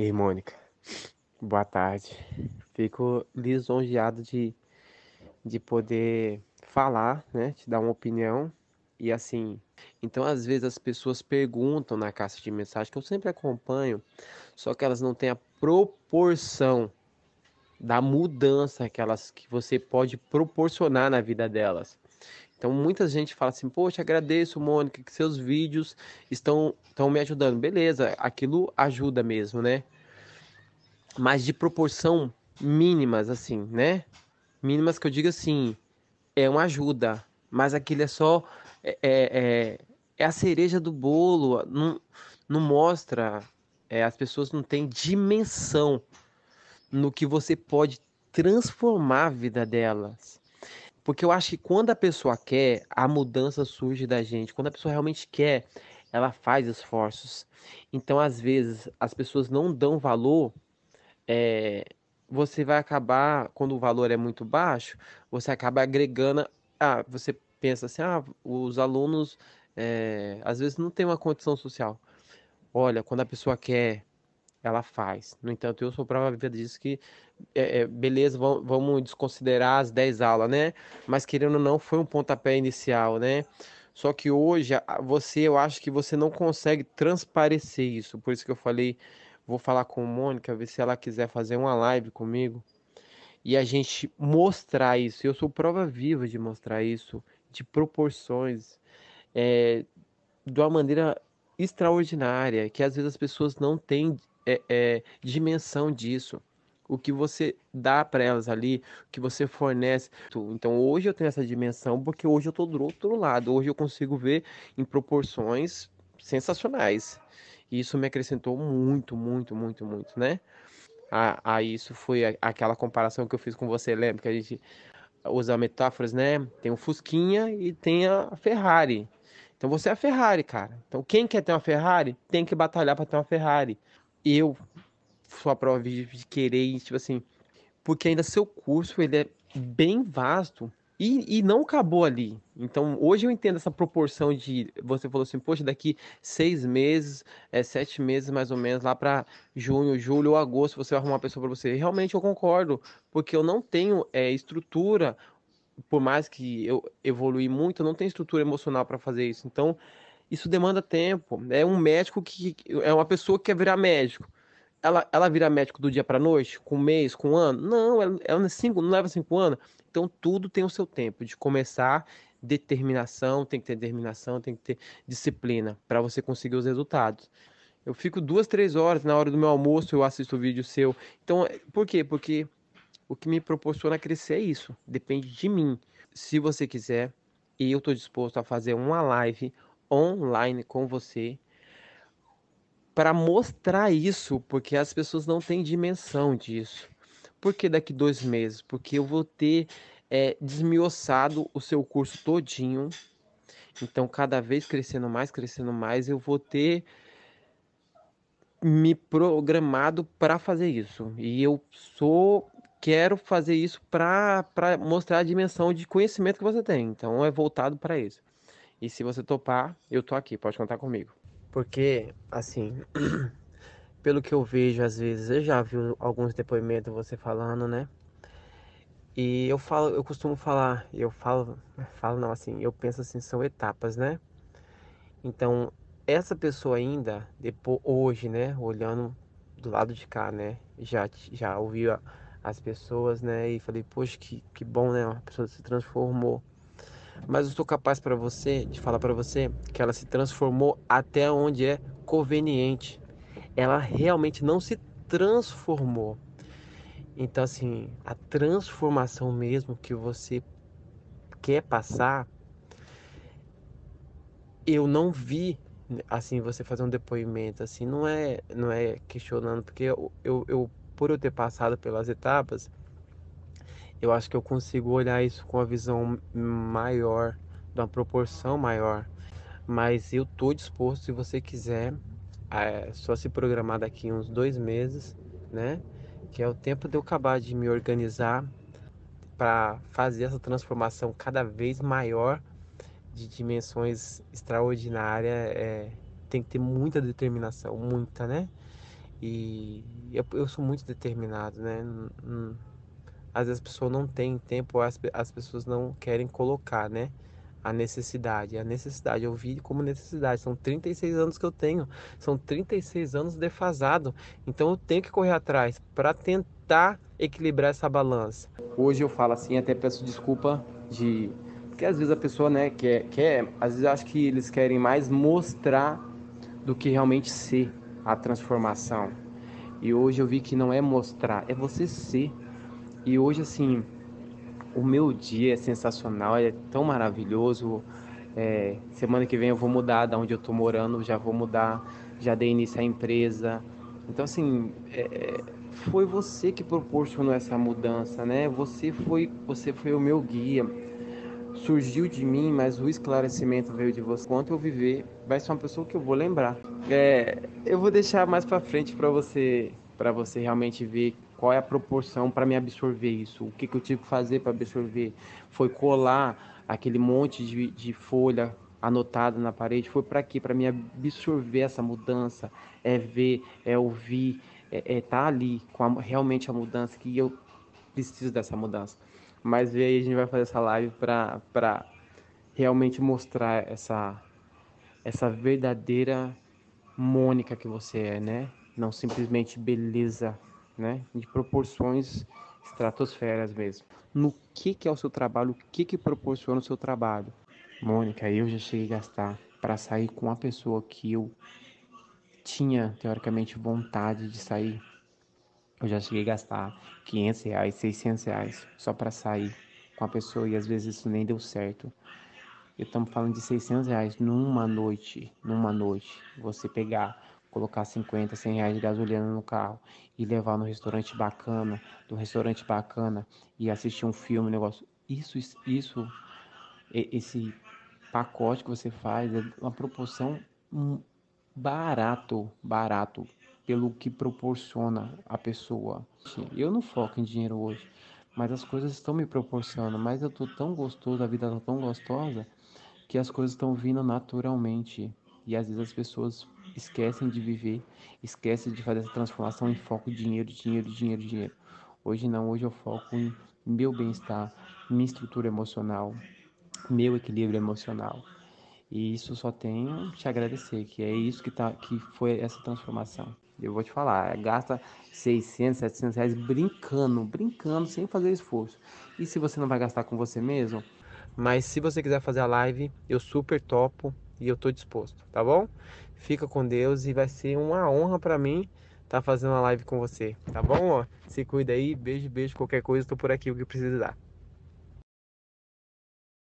Ei, Mônica, boa tarde. Fico lisonjeado de, de poder falar, né? Te dar uma opinião. E assim, então às vezes as pessoas perguntam na caixa de mensagem, que eu sempre acompanho, só que elas não têm a proporção da mudança que, elas, que você pode proporcionar na vida delas. Então muita gente fala assim, poxa, agradeço, Mônica, que seus vídeos estão, estão me ajudando. Beleza, aquilo ajuda mesmo, né? Mas de proporção mínimas, assim, né? Mínimas que eu digo assim, é uma ajuda, mas aquilo é só é, é, é, é a cereja do bolo, não, não mostra, é, as pessoas não têm dimensão no que você pode transformar a vida delas. Porque eu acho que quando a pessoa quer, a mudança surge da gente. Quando a pessoa realmente quer, ela faz esforços. Então, às vezes, as pessoas não dão valor. É, você vai acabar, quando o valor é muito baixo, você acaba agregando. Ah, você pensa assim: ah, os alunos é, às vezes não têm uma condição social. Olha, quando a pessoa quer, ela faz. No entanto, eu sou prova viva disso que, é, é, beleza, vamos, vamos desconsiderar as 10 aulas, né? Mas querendo ou não, foi um pontapé inicial, né? Só que hoje, você, eu acho que você não consegue transparecer isso. Por isso que eu falei, vou falar com a Mônica, ver se ela quiser fazer uma live comigo. E a gente mostrar isso. Eu sou prova viva de mostrar isso, de proporções, é, de uma maneira extraordinária, que às vezes as pessoas não têm é, é, dimensão disso. O que você dá para elas ali, o que você fornece. Então hoje eu tenho essa dimensão porque hoje eu estou do outro lado. Hoje eu consigo ver em proporções sensacionais. E isso me acrescentou muito, muito, muito, muito, né? A, a isso foi a, aquela comparação que eu fiz com você, lembra? Que a gente usa metáforas, né? Tem o Fusquinha e tem a Ferrari. Então você é a Ferrari, cara. Então quem quer ter uma Ferrari tem que batalhar para ter uma Ferrari eu sou a prova de querer, tipo assim, porque ainda seu curso ele é bem vasto e, e não acabou ali. Então, hoje eu entendo essa proporção de. Você falou assim, poxa, daqui seis meses, é, sete meses mais ou menos, lá para junho, julho ou agosto, você vai arrumar uma pessoa para você. Realmente eu concordo, porque eu não tenho é, estrutura, por mais que eu evolui muito, eu não tenho estrutura emocional para fazer isso. Então, isso demanda tempo. É um médico que é uma pessoa que quer virar médico. Ela, ela vira médico do dia para noite, com um mês, com um ano? Não, ela, ela é cinco, não leva cinco anos. Então tudo tem o seu tempo de começar, determinação, tem que ter determinação, tem que ter disciplina para você conseguir os resultados. Eu fico duas, três horas na hora do meu almoço, eu assisto o vídeo seu. Então, por quê? Porque o que me proporciona crescer é isso. Depende de mim. Se você quiser, eu estou disposto a fazer uma live online com você para mostrar isso, porque as pessoas não têm dimensão disso. Por que daqui dois meses? Porque eu vou ter é, o seu curso todinho. Então, cada vez crescendo mais, crescendo mais, eu vou ter me programado para fazer isso. E eu sou quero fazer isso para mostrar a dimensão de conhecimento que você tem. Então, é voltado para isso. E se você topar, eu tô aqui, pode contar comigo. Porque, assim, pelo que eu vejo às vezes, eu já vi alguns depoimentos você falando, né? E eu falo, eu costumo falar, eu falo, falo não assim, eu penso assim, são etapas, né? Então, essa pessoa ainda, depois, hoje, né, olhando do lado de cá, né, já, já ouviu as pessoas, né, e falei, poxa, que, que bom, né, uma pessoa se transformou. Mas eu estou capaz para você de falar para você que ela se transformou até onde é conveniente. Ela realmente não se transformou. Então assim, a transformação mesmo que você quer passar, eu não vi assim você fazer um depoimento assim, não é não é questionando porque eu, eu, eu por eu ter passado pelas etapas, eu acho que eu consigo olhar isso com uma visão maior, de uma proporção maior. Mas eu tô disposto, se você quiser, só se programar daqui uns dois meses, né? Que é o tempo de eu acabar de me organizar para fazer essa transformação cada vez maior de dimensões extraordinárias. É, tem que ter muita determinação, muita, né? E eu, eu sou muito determinado, né? Às vezes a pessoa não tem tempo, as, as pessoas não querem colocar, né? A necessidade. A necessidade, eu vi como necessidade. São 36 anos que eu tenho. São 36 anos defasado. Então eu tenho que correr atrás para tentar equilibrar essa balança. Hoje eu falo assim, até peço desculpa de. Porque às vezes a pessoa, né, quer, quer. Às vezes eu acho que eles querem mais mostrar do que realmente ser a transformação. E hoje eu vi que não é mostrar, é você ser. E hoje, assim, o meu dia é sensacional, é tão maravilhoso. É, semana que vem eu vou mudar da onde eu tô morando, já vou mudar, já dei início à empresa. Então, assim, é, foi você que proporcionou essa mudança, né? Você foi, você foi o meu guia. Surgiu de mim, mas o esclarecimento veio de você. Quanto eu viver, vai ser uma pessoa que eu vou lembrar. É, eu vou deixar mais para frente para você, para você realmente ver qual é a proporção para me absorver isso. O que, que eu tive que fazer para absorver? Foi colar aquele monte de, de folha anotada na parede. Foi para quê? Para me absorver essa mudança. É ver, é ouvir, é, é tá ali com a, realmente a mudança que eu preciso dessa mudança. Mas aí a gente vai fazer essa live para realmente mostrar essa essa verdadeira Mônica que você é, né? Não simplesmente beleza, né? De proporções estratosferas mesmo. No que que é o seu trabalho? O que que proporciona o seu trabalho? Mônica, eu já cheguei a gastar para sair com uma pessoa que eu tinha teoricamente vontade de sair. Eu já cheguei a gastar 500 reais, 600 reais só para sair com a pessoa e às vezes isso nem deu certo. Estamos falando de 600 reais numa noite, numa noite. Você pegar, colocar 50, 100 reais de gasolina no carro e levar no restaurante bacana, do restaurante bacana e assistir um filme, um negócio. Isso, isso, esse pacote que você faz é uma proporção barato, barato pelo que proporciona a pessoa. Eu não foco em dinheiro hoje, mas as coisas estão me proporcionando. Mas eu tô tão gostoso, a vida tá tão gostosa que as coisas estão vindo naturalmente. E às vezes as pessoas esquecem de viver, esquecem de fazer essa transformação em foco dinheiro, dinheiro, dinheiro, dinheiro. Hoje não, hoje eu foco em meu bem-estar, minha estrutura emocional, meu equilíbrio emocional. E isso só tenho te agradecer, que é isso que, tá, que foi essa transformação. Eu vou te falar, gasta 600, 700 reais brincando, brincando, sem fazer esforço. E se você não vai gastar com você mesmo, mas se você quiser fazer a live, eu super topo e eu tô disposto, tá bom? Fica com Deus e vai ser uma honra para mim estar tá fazendo a live com você, tá bom? Se cuida aí, beijo, beijo, qualquer coisa, tô por aqui o que precisar.